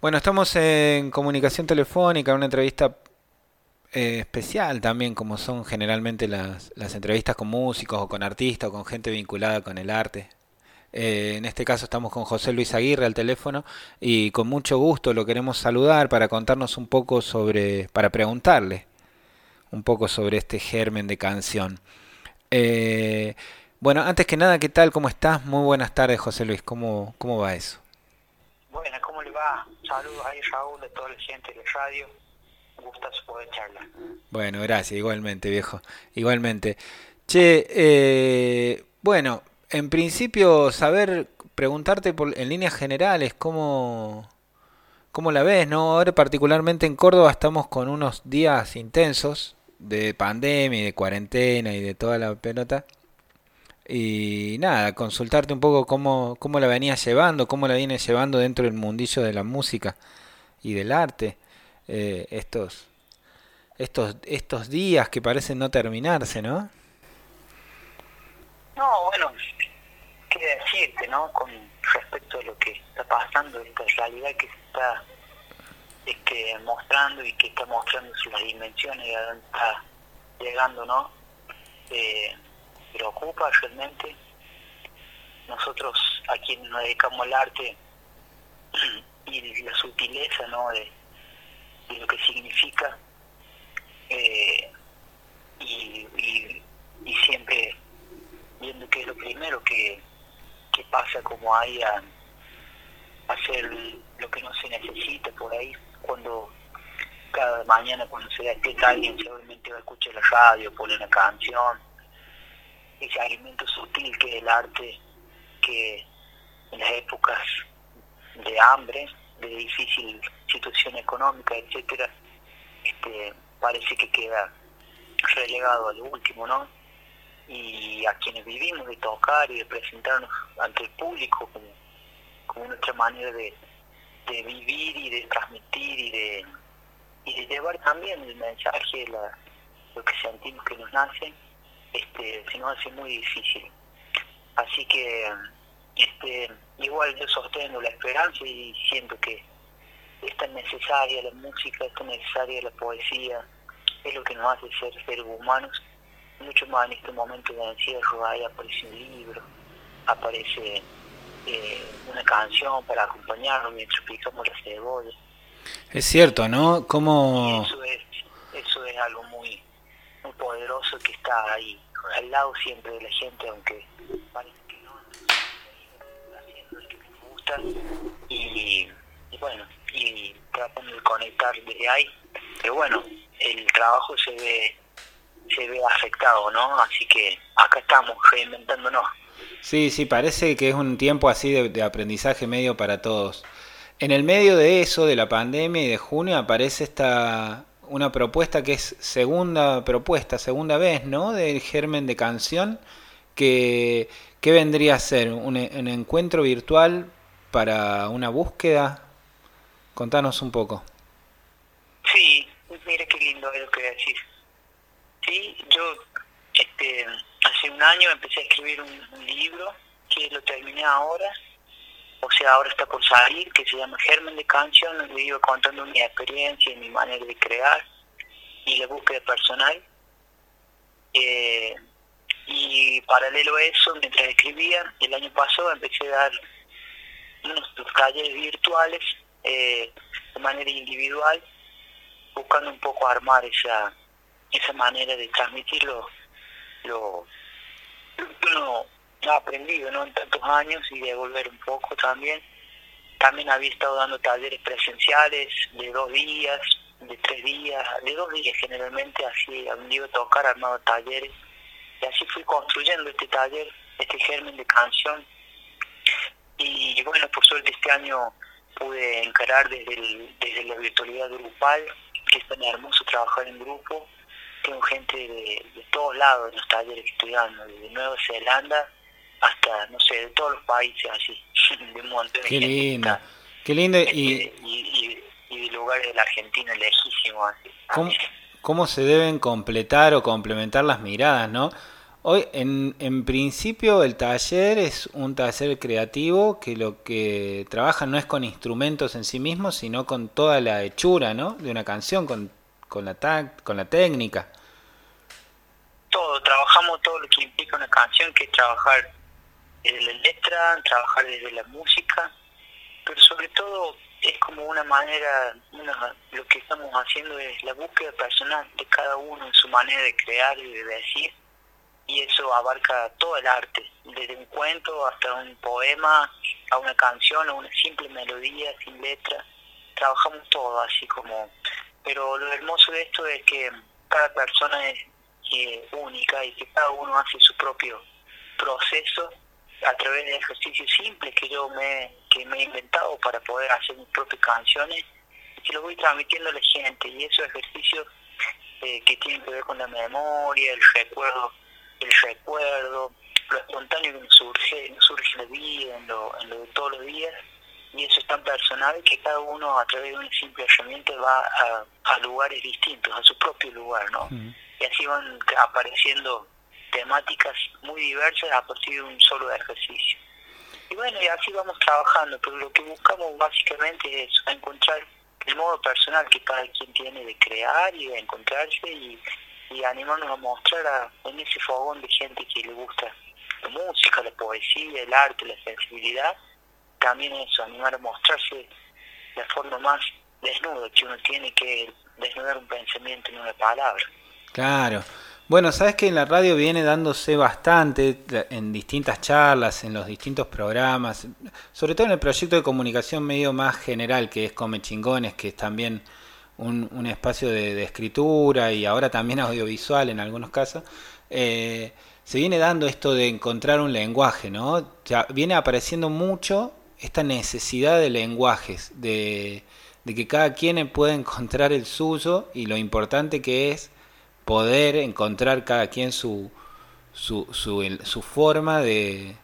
Bueno, estamos en comunicación telefónica, una entrevista eh, especial también, como son generalmente las, las, entrevistas con músicos o con artistas o con gente vinculada con el arte. Eh, en este caso estamos con José Luis Aguirre al teléfono y con mucho gusto lo queremos saludar para contarnos un poco sobre, para preguntarle un poco sobre este germen de canción. Eh, bueno, antes que nada, ¿qué tal? ¿Cómo estás? Muy buenas tardes, José Luis. ¿Cómo, cómo va eso? Bueno, ¿cómo le va? Saludos ahí, Raúl, de toda la gente de radio. Gustazo poder charlar. Bueno, gracias, igualmente, viejo. Igualmente. Che, eh, bueno, en principio, saber, preguntarte por, en líneas generales, ¿cómo, ¿cómo la ves? no Ahora, particularmente en Córdoba, estamos con unos días intensos de pandemia y de cuarentena y de toda la pelota. Y nada, consultarte un poco cómo, cómo la venías llevando, cómo la vienes llevando dentro del mundillo de la música y del arte. Eh, estos, estos, estos días que parecen no terminarse, ¿no? No, bueno, qué decirte, ¿no? Con respecto a lo que está pasando, esta realidad que se está este, mostrando y que está mostrando sus dimensiones y a dónde está llegando, ¿no? Eh, preocupa realmente. Nosotros a quienes nos dedicamos al arte y la sutileza ¿no? de, lo que significa eh, y, siempre viendo que es lo primero que, pasa como hay a, hacer lo que no se necesita por ahí cuando cada mañana cuando se despierta alguien seguramente va a escuchar la radio, pone una canción ese alimento sutil que es el arte, que en las épocas de hambre, de difícil situación económica, etcétera, este, parece que queda relegado al último, ¿no? Y a quienes vivimos de tocar y de presentarnos ante el público como, como nuestra manera de, vivir y de transmitir y de, y de llevar también el mensaje, la, lo que sentimos que nos nace, este, se nos hace muy difícil. Así que este, igual yo sostengo la esperanza y siento que es tan necesaria la música, es tan necesaria la poesía, es lo que nos hace ser seres humanos, mucho más en este momento de encierro, ahí aparece un libro, aparece eh, una canción para acompañarnos mientras picamos la cebolla. Es cierto, ¿no? Como... Eso es, eso es algo muy, muy poderoso que está ahí, al lado siempre de la gente, aunque parece que no, haciendo lo que nos gusta y, bueno, y tratando de conectar desde ahí, pero bueno, el trabajo se ve se ve afectado, ¿no? Así que acá estamos reinventándonos. Sí, sí, parece que es un tiempo así de, de aprendizaje medio para todos. En el medio de eso, de la pandemia y de junio, aparece esta una propuesta que es segunda propuesta, segunda vez, ¿no? Del germen de canción, que, ¿qué vendría a ser? ¿Un, encuentro virtual para una búsqueda? Contanos un poco. Sí, mira qué lindo es lo que decís. Sí, yo este, hace un año empecé a escribir un libro que lo terminé ahora o sea, ahora está por salir, que se llama Germen de Canción, donde iba contando mi experiencia y mi manera de crear y la búsqueda personal. Eh, y paralelo a eso, mientras escribía, el año pasado empecé a dar unos talleres virtuales eh, de manera individual, buscando un poco armar esa, esa manera de transmitir lo, aprendido ¿no? en tantos años y devolver un poco también. También había estado dando talleres presenciales de dos días, de tres días, de dos días generalmente, así donde iba a tocar, armado talleres. Y así fui construyendo este taller, este germen de canción. Y bueno, por suerte este año pude encarar desde, desde la virtualidad grupal, que es tan hermoso trabajar en grupo. Tengo gente de, de todos lados en los talleres que estoy desde Nueva Zelanda hasta, no sé, de todos los países así, de un montón Qué linda, qué linda este, y... y, de lugares de la Argentina lejísimos. ¿Cómo, ¿Cómo se deben completar o complementar las miradas, no? Hoy, en, en principio, el taller es un taller creativo que lo que trabaja no es con instrumentos en sí mismos, sino con toda la hechura, ¿no? De una canción, con, con la tact, con la técnica. Todo, trabajamos todo lo que implica una canción, que es trabajar desde la letra, trabajar desde la música, pero sobre todo es como una manera, lo que estamos haciendo es la búsqueda personal de cada uno en su manera de crear y de decir y eso abarca todo el arte, desde un cuento hasta un poema, a una canción, a una simple melodía sin letra, trabajamos todo así como, pero lo hermoso de esto es que cada persona es única y que cada uno hace su propio proceso a través de ejercicios simples que yo me, que me he inventado para poder hacer mis propias canciones y que lo voy transmitiendo a la gente y esos ejercicios eh, que tienen que ver con la memoria, el recuerdo el recuerdo, lo espontáneo que nos surge, nos surge en la vida, en lo, en lo de todos los días, y eso es tan personal que cada uno a través de una simple herramienta va a, lugares distintos, a su propio lugar, ¿no? Y así van apareciendo temáticas muy diversas a partir de un solo ejercicio. Y bueno, y así vamos trabajando, pero lo que buscamos básicamente es encontrar el modo personal que cada quien tiene de crear y de encontrarse y animarnos a mostrar a, en ese fogón de gente que le gusta la música, la poesía, el arte, la sensibilidad, también eso, animar a mostrarse la forma más desnuda que uno tiene que desnudar un pensamiento en una palabra. Claro. Bueno, sabes que en la radio viene dándose bastante en distintas charlas, en los distintos programas, sobre todo en el proyecto de comunicación medio más general que es Come Chingones, que es también un, espacio de, escritura y ahora también audiovisual en algunos casos, eh, se viene dando esto de encontrar un lenguaje, ¿no? Ya viene apareciendo mucho esta necesidad de lenguajes, de, que cada quien pueda encontrar el suyo y lo importante que es poder encontrar cada quien su, su, su, forma de,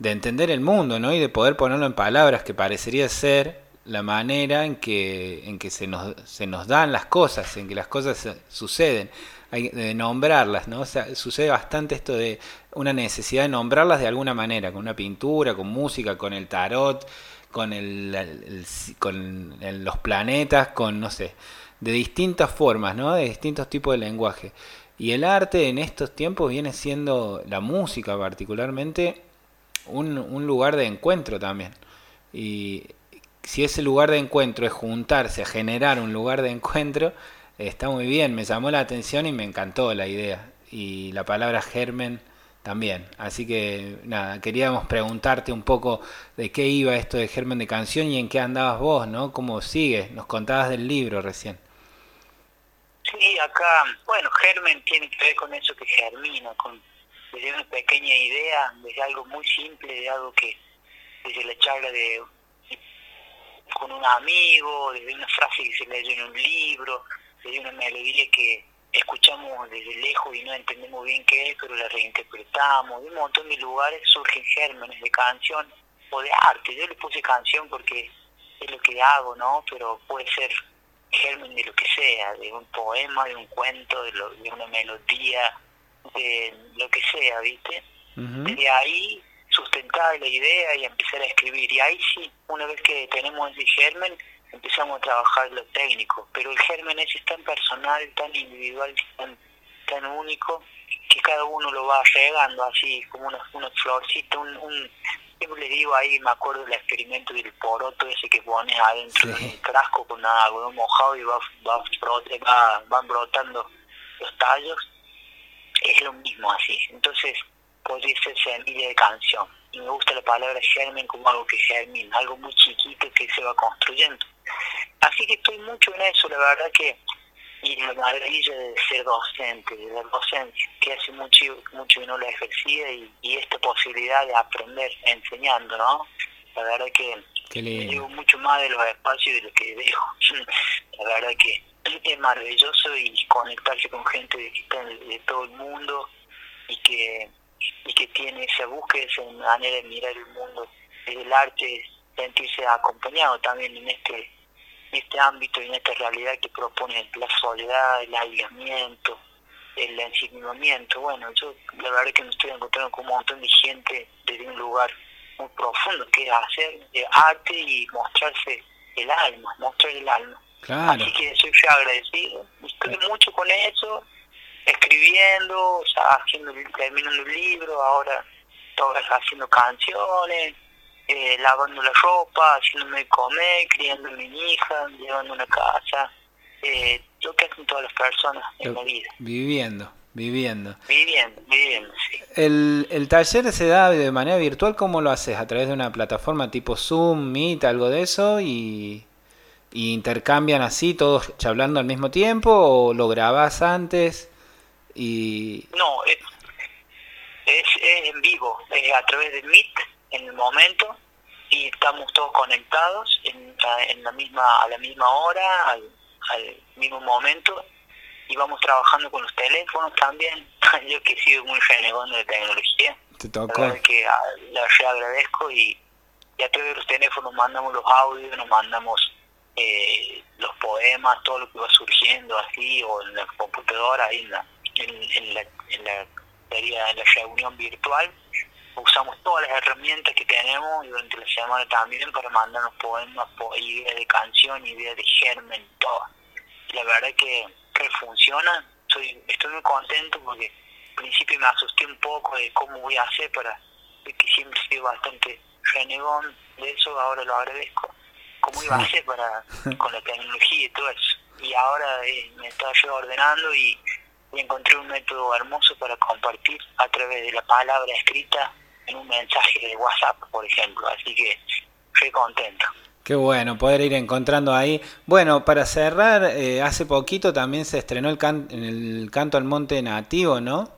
de entender el mundo, ¿no? Y de poder ponerlo en palabras que parecería ser la manera en que, en que se, nos, se nos dan las cosas, en que las cosas suceden, hay de nombrarlas, ¿no? O sea, sucede bastante esto de una necesidad de nombrarlas de alguna manera, con una pintura, con música, con el tarot, con, el, con los planetas, con, no sé, de distintas formas, ¿no? De distintos tipos de lenguaje. Y el arte en estos tiempos viene siendo, la música particularmente, un, un lugar de encuentro también. Y si ese lugar de encuentro es juntarse a generar un lugar de encuentro, está muy bien, me llamó la atención y me encantó la idea. Y la palabra germen también. Así que nada, queríamos preguntarte un poco de qué iba esto de germen de canción y en qué andabas vos, ¿no? ¿Cómo sigue? Nos contabas del libro recién. Sí, acá, bueno, germen tiene que ver con eso que germina, con desde una pequeña idea, desde algo muy simple, de algo que desde la charla de con un amigo, desde una frase que se leyó en un libro, desde una melodía que escuchamos desde lejos y no entendemos bien qué es, pero la reinterpretamos. De un montón de lugares surgen gérmenes de canción o de arte. Yo le puse canción porque es lo que hago, ¿no? Pero puede ser germen de lo que sea, de un poema, de un cuento, de, de una melodía, de lo que sea, ¿viste? Desde ahí sustentar la idea y empezar a escribir. Y ahí sí, una vez que tenemos ese germen, empezamos a trabajar lo técnico. Pero el germen ese es tan personal, tan individual, tan, tan único, que cada uno lo va regando así, como una, una florcita, un, un yo le digo ahí, me acuerdo del experimento del poroto ese que pones adentro sí. un frasco con agua mojado y va, va, va, van brotando los tallos. Es lo mismo así. Entonces, podría ser semilla de canción. Y me gusta la palabra germen como algo que germina, algo muy chiquito que se va construyendo. Así que estoy mucho en eso, la verdad que, y la maravilla de ser docente, de la docencia, que hace mucho, mucho que no la ejercía y, esta posibilidad de aprender enseñando, ¿no? La verdad que digo mucho más de los espacios de lo que dejo. la verdad que es maravilloso y conectarse con gente de, de todo el mundo y que y que tiene esa búsqueda, esa manera de mirar el mundo el arte, sentirse acompañado también en este, este ámbito y en esta realidad que propone la soledad, el aislamiento, el ensimismamiento. Bueno, yo la verdad que me estoy encontrando con un montón de gente desde un lugar muy profundo, que es hacer arte y mostrarse el alma, mostrar el alma. Así que soy agradecido, estoy mucho con eso, escribiendo, o sea, haciendo, terminando un libro, ahora todas haciendo canciones, eh, lavando la ropa, haciéndome comer, criando a mi hija, llevando una casa, eh, lo que hacen todas las personas en la vida. Viviendo. Viviendo. Viviendo, viviendo, sí. El, el taller se da de manera virtual, ¿cómo lo haces? ¿A través de una plataforma tipo Zoom, Meet, algo de eso? ¿Y, intercambian así, todos hablando al mismo tiempo? ¿O lo grabás antes? Y... No, es, es, en vivo, es a través de Meet en el momento y estamos todos conectados en, en la misma, a la misma hora, al, al mismo momento y vamos trabajando con los teléfonos también. Yo que he sido muy renegón de tecnología. Te tocó. La que ah, le agradezco y, y, a través de los teléfonos mandamos los audios, nos mandamos eh, los poemas, todo lo que va surgiendo así, o en la computadora, ahí en la, en, la, en la, en la reunión virtual. Usamos todas las herramientas que tenemos y durante la semana también para mandarnos poemas, ideas de canción, ideas de germen, todo. la verdad que funciona, estoy, estoy muy contento porque al principio me asusté un poco de cómo voy a hacer para, que siempre he sido bastante renegón de eso, ahora lo agradezco, cómo iba a hacer para, con la tecnología y todo eso. Y ahora eh, me estaba yo ordenando y, y encontré un método hermoso para compartir a través de la palabra escrita en un mensaje de WhatsApp, por ejemplo. Así que estoy contento. Qué bueno, poder ir encontrando ahí. Bueno, para cerrar, eh, hace poquito también se estrenó el, en el canto al monte nativo, ¿no?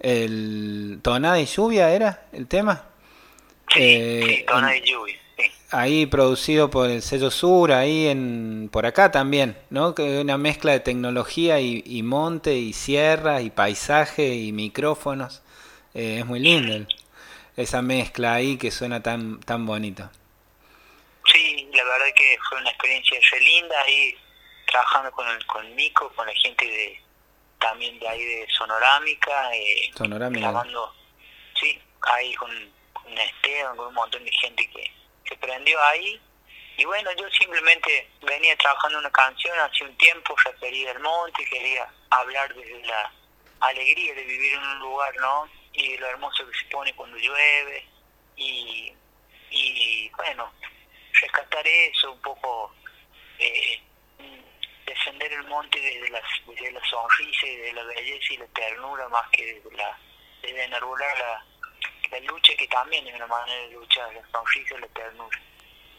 El tonada y lluvia era el tema. Sí, eh, tonada y lluvia. Ahí producido por el sello Sur, ahí en por acá también, ¿no? Que una mezcla de tecnología y, monte y sierra y paisaje y micrófonos. Eh, es muy lindo esa mezcla ahí que suena tan tan bonito. Sí, la verdad que fue una experiencia re linda ahí trabajando con el, con Nico, con la gente de también de ahí de Sonorámica, eh, Sonorámica. grabando, sí, ahí con, con Esteban, con un montón de gente que se prendió ahí. Y bueno, yo simplemente venía trabajando una canción hace un tiempo referida al monte, quería hablar desde la alegría de vivir en un lugar, ¿no? Y lo hermoso que se pone cuando llueve. Y, y bueno, rescatar eso, un poco eh, defender el monte desde la, desde la sonrisa y de la belleza y la ternura más que desde, la, desde enarbolar la, lucha que también es una manera de luchar, la sonrisa y la ternura.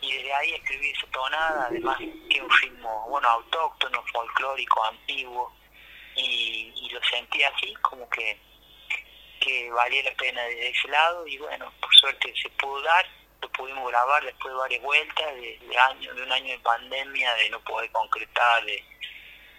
Y desde ahí escribí esa tonada, además que un ritmo, bueno, autóctono, folclórico, antiguo, y, y lo sentí así, como que, que valía la pena desde ese lado, y bueno, por suerte se pudo dar, lo pudimos grabar después de varias vueltas, de, de, de un año de pandemia, de no poder concretar, de,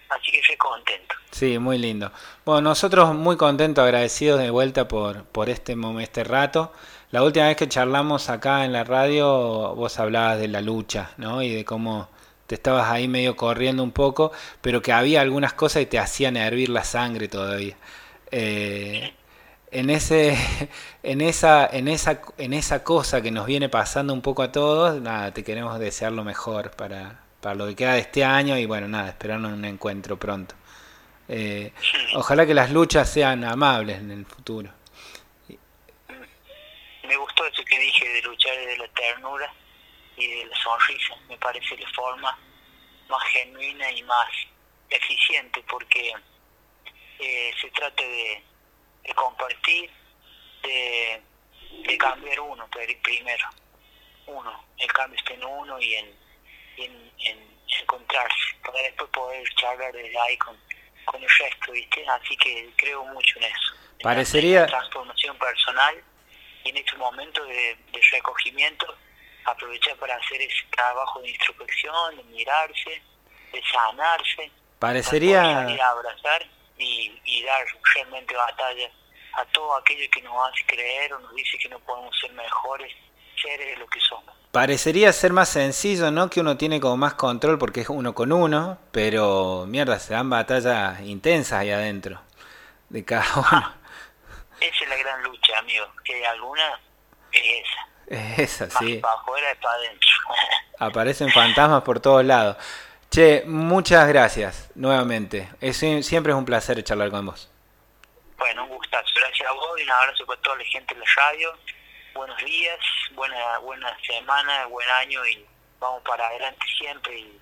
así que estoy contento. Sí, muy lindo. Bueno, nosotros muy contentos, agradecidos de vuelta por, por este, este rato. La última vez que charlamos acá en la radio, vos hablabas de la lucha, ¿no? Y de cómo te estabas ahí medio corriendo un poco, pero que había algunas cosas y te hacían hervir la sangre todavía. Eh, en ese en esa en esa en esa cosa que nos viene pasando un poco a todos nada te queremos desear lo mejor para, para lo que queda de este año y bueno nada esperarnos un encuentro pronto. Eh, ojalá que las luchas sean amables en el futuro. Me gustó eso que dije de luchar desde la ternura y de la sonrisa. Me parece la forma más genuina y más eficiente porque eh, se trata de de compartir, de, de cambiar uno primero. Uno, el cambio está en uno y en, en, encontrarse, para después poder charlar desde ahí con, con el resto, ¿viste? Así que creo mucho en eso. Parecería... transformación personal y en este momento de, de recogimiento aprovechar para hacer ese trabajo de introspección, de mirarse, de sanarse. Parecería... abrazar y, dar realmente batalla a todo aquello que nos hace creer o nos dice que no podemos ser mejores seres de lo que somos. Parecería ser más sencillo, ¿no? Que uno tiene como más control porque es uno con uno, pero mierda, se dan batallas intensas ahí adentro. de cada uno. esa es la gran lucha, amigo. Que hay alguna es esa. Es esa, sí. para afuera y para adentro. Aparecen fantasmas por todos lados. Che, muchas gracias nuevamente. Es, siempre es un placer charlar con vos. Bueno, un gustazo. Gracias a vos y un abrazo para toda la gente de la radio. Buenos días, buena, buena semana, buen año y vamos para adelante siempre y,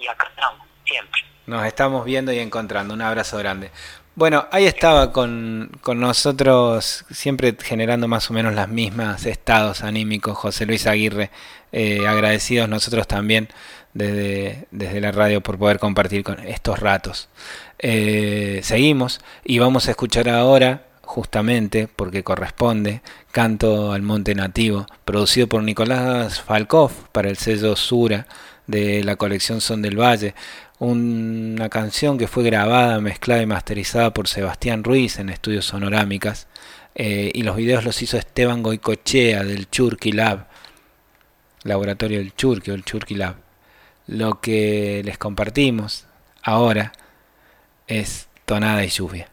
y acá estamos, siempre. Nos estamos viendo y encontrando. Un abrazo grande. Bueno, ahí estaba con, con, nosotros, siempre generando más o menos las mismas estados anímicos, José Luis Aguirre, eh, agradecidos nosotros también desde, la radio por poder compartir con estos ratos. Eh, seguimos y vamos a escuchar ahora, justamente porque corresponde, Canto al Monte Nativo, producido por Nicolás Falkov para el sello Sura de la colección Son del Valle una canción que fue grabada, mezclada y masterizada por Sebastián Ruiz en estudios sonorámicas. Eh, y los videos los hizo Esteban Goicochea del Churky Lab, laboratorio del Churky o el Churky Lab. Lo que les compartimos ahora es tonada y lluvia.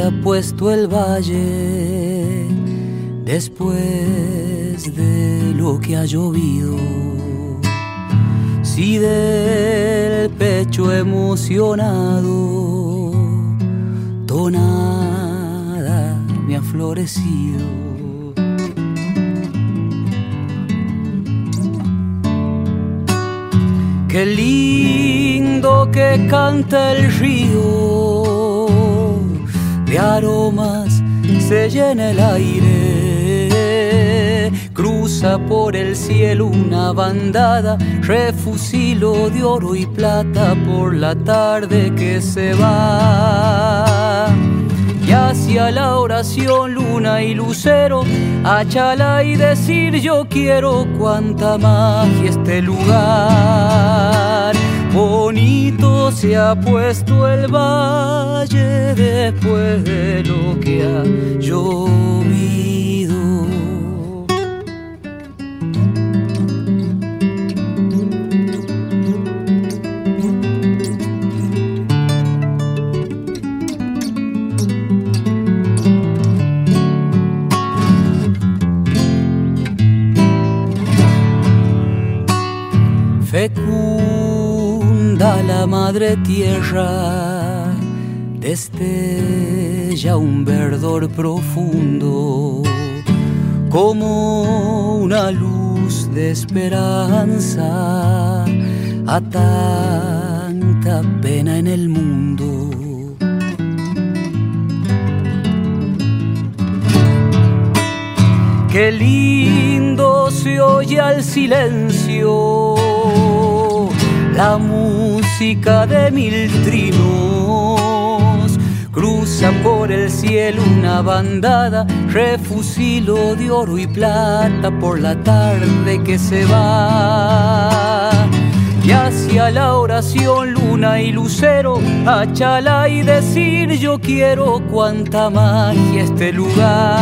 Se ha puesto el valle después de lo que ha llovido. Si del pecho emocionado tonada me ha florecido. Qué lindo que canta el río de aromas se llena el aire. Cruza por el cielo una bandada, refusilo de oro y plata por la tarde que se va. Y hacia la oración, luna y lucero, achala y decir yo quiero cuanta magia este lugar Bonito se ha puesto el valle después de lo que ha llovido. Madre tierra, destella un verdor profundo, como una luz de esperanza a tanta pena en el mundo. Qué lindo se oye al silencio la música de mil trinos. Cruza por el cielo una bandada, refusilo de oro y plata por la tarde que se va. Y hacia la oración, luna y lucero, achala y decir yo quiero cuanta magia este lugar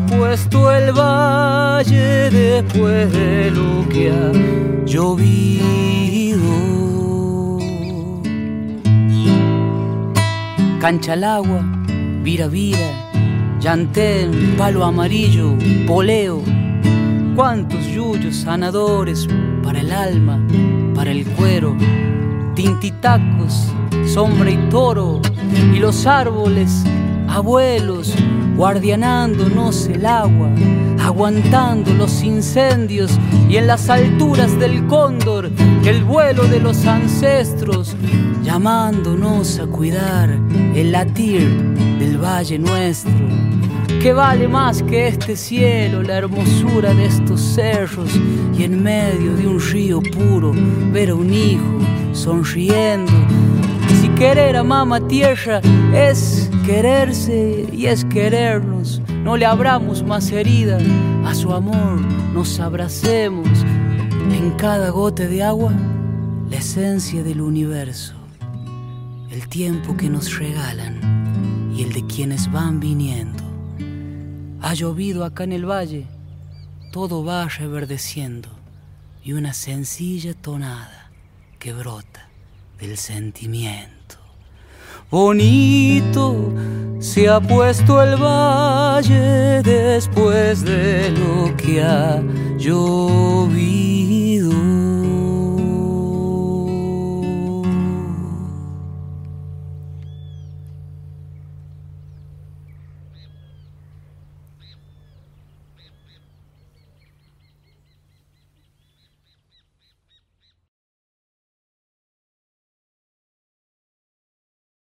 Puesto el valle después de lo que ha llovido. Cancha al agua, vira vira, llantén, palo amarillo, poleo. Cuántos yuyos sanadores para el alma, para el cuero, tintitacos, sombra y toro, y los árboles abuelos, guardianándonos el agua, aguantando los incendios y en las alturas del cóndor, el vuelo de los ancestros, llamándonos a cuidar el latir del valle nuestro. Que vale más que este cielo, la hermosura de estos cerros y en medio de un río puro ver a un hijo sonriendo Querer a mamá tierra es quererse y es querernos. No le abramos más herida a su amor, nos abracemos en cada gote de agua, la esencia del universo, el tiempo que nos regalan y el de quienes van viniendo. Ha llovido acá en el valle, todo va reverdeciendo y una sencilla tonada que brota del sentimiento. Bonito se ha puesto el valle después de lo que ha llovido.